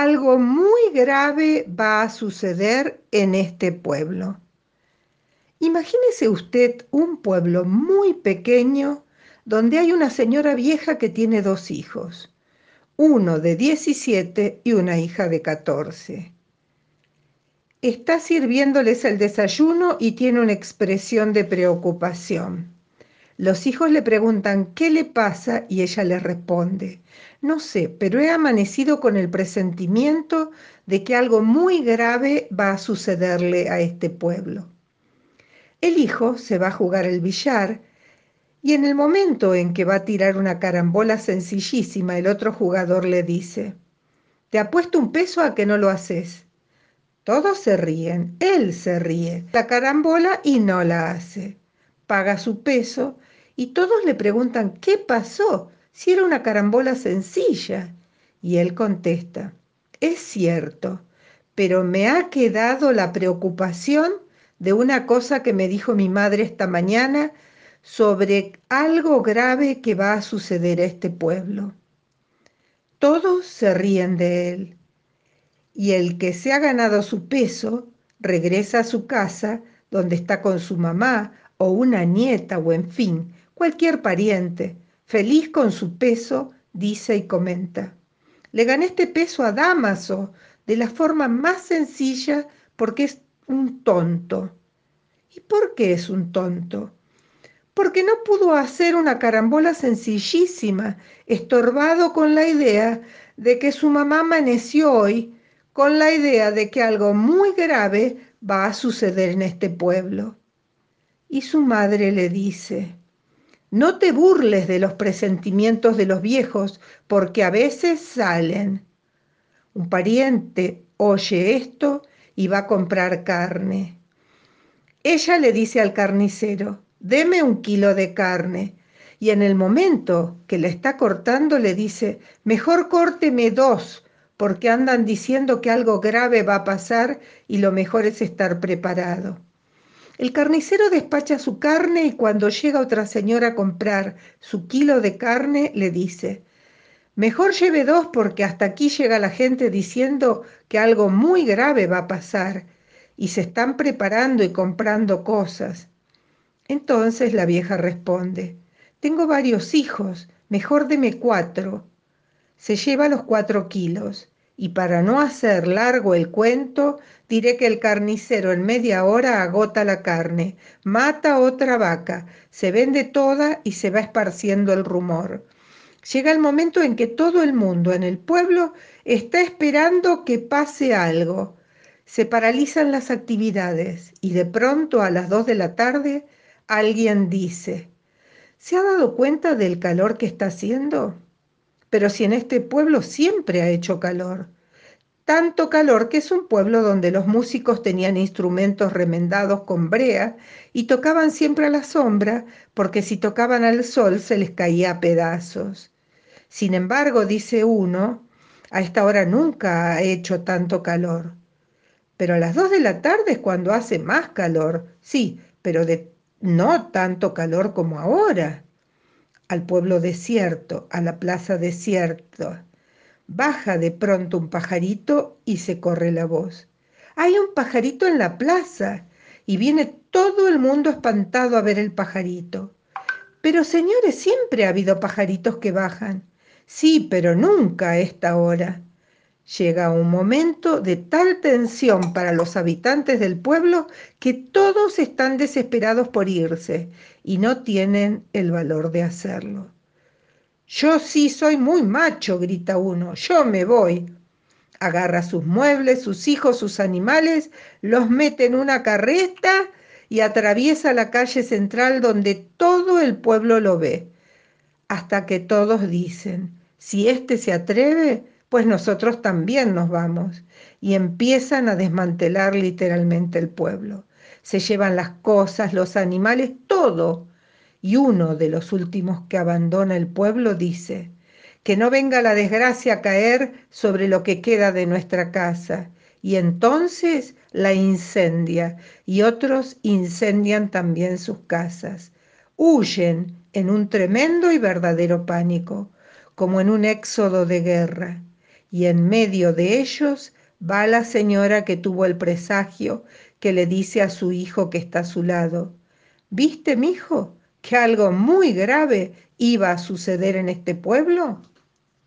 algo muy grave va a suceder en este pueblo. Imagínese usted un pueblo muy pequeño donde hay una señora vieja que tiene dos hijos, uno de 17 y una hija de 14. Está sirviéndoles el desayuno y tiene una expresión de preocupación. Los hijos le preguntan qué le pasa y ella les responde, no sé, pero he amanecido con el presentimiento de que algo muy grave va a sucederle a este pueblo. El hijo se va a jugar el billar y en el momento en que va a tirar una carambola sencillísima, el otro jugador le dice, te apuesto un peso a que no lo haces. Todos se ríen, él se ríe, la carambola y no la hace. Paga su peso y todos le preguntan, ¿qué pasó? Si era una carambola sencilla. Y él contesta, es cierto, pero me ha quedado la preocupación de una cosa que me dijo mi madre esta mañana sobre algo grave que va a suceder a este pueblo. Todos se ríen de él y el que se ha ganado su peso regresa a su casa donde está con su mamá o una nieta o en fin, cualquier pariente, feliz con su peso, dice y comenta. Le gané este peso a Damaso de la forma más sencilla porque es un tonto. ¿Y por qué es un tonto? Porque no pudo hacer una carambola sencillísima, estorbado con la idea de que su mamá amaneció hoy con la idea de que algo muy grave va a suceder en este pueblo. Y su madre le dice, no te burles de los presentimientos de los viejos, porque a veces salen. Un pariente oye esto y va a comprar carne. Ella le dice al carnicero, deme un kilo de carne. Y en el momento que le está cortando le dice, mejor córteme dos, porque andan diciendo que algo grave va a pasar y lo mejor es estar preparado. El carnicero despacha su carne y cuando llega otra señora a comprar su kilo de carne, le dice, mejor lleve dos porque hasta aquí llega la gente diciendo que algo muy grave va a pasar y se están preparando y comprando cosas. Entonces la vieja responde, tengo varios hijos, mejor deme cuatro. Se lleva los cuatro kilos y para no hacer largo el cuento, diré que el carnicero en media hora agota la carne, mata otra vaca, se vende toda y se va esparciendo el rumor. Llega el momento en que todo el mundo en el pueblo está esperando que pase algo. Se paralizan las actividades y de pronto a las dos de la tarde alguien dice, ¿se ha dado cuenta del calor que está haciendo? Pero si en este pueblo siempre ha hecho calor. Tanto calor que es un pueblo donde los músicos tenían instrumentos remendados con brea y tocaban siempre a la sombra, porque si tocaban al sol se les caía a pedazos. Sin embargo, dice uno, a esta hora nunca ha hecho tanto calor. Pero a las dos de la tarde es cuando hace más calor, sí, pero de no tanto calor como ahora al pueblo desierto, a la plaza desierta. Baja de pronto un pajarito y se corre la voz. Hay un pajarito en la plaza y viene todo el mundo espantado a ver el pajarito. Pero señores, siempre ha habido pajaritos que bajan. Sí, pero nunca a esta hora. Llega un momento de tal tensión para los habitantes del pueblo que todos están desesperados por irse y no tienen el valor de hacerlo. Yo sí soy muy macho, grita uno, yo me voy. Agarra sus muebles, sus hijos, sus animales, los mete en una carreta y atraviesa la calle central donde todo el pueblo lo ve, hasta que todos dicen, si éste se atreve, pues nosotros también nos vamos. Y empiezan a desmantelar literalmente el pueblo. Se llevan las cosas, los animales, todo. Y uno de los últimos que abandona el pueblo dice, que no venga la desgracia a caer sobre lo que queda de nuestra casa. Y entonces la incendia y otros incendian también sus casas. Huyen en un tremendo y verdadero pánico, como en un éxodo de guerra y en medio de ellos va la señora que tuvo el presagio que le dice a su hijo que está a su lado, ¿viste, hijo, que algo muy grave iba a suceder en este pueblo?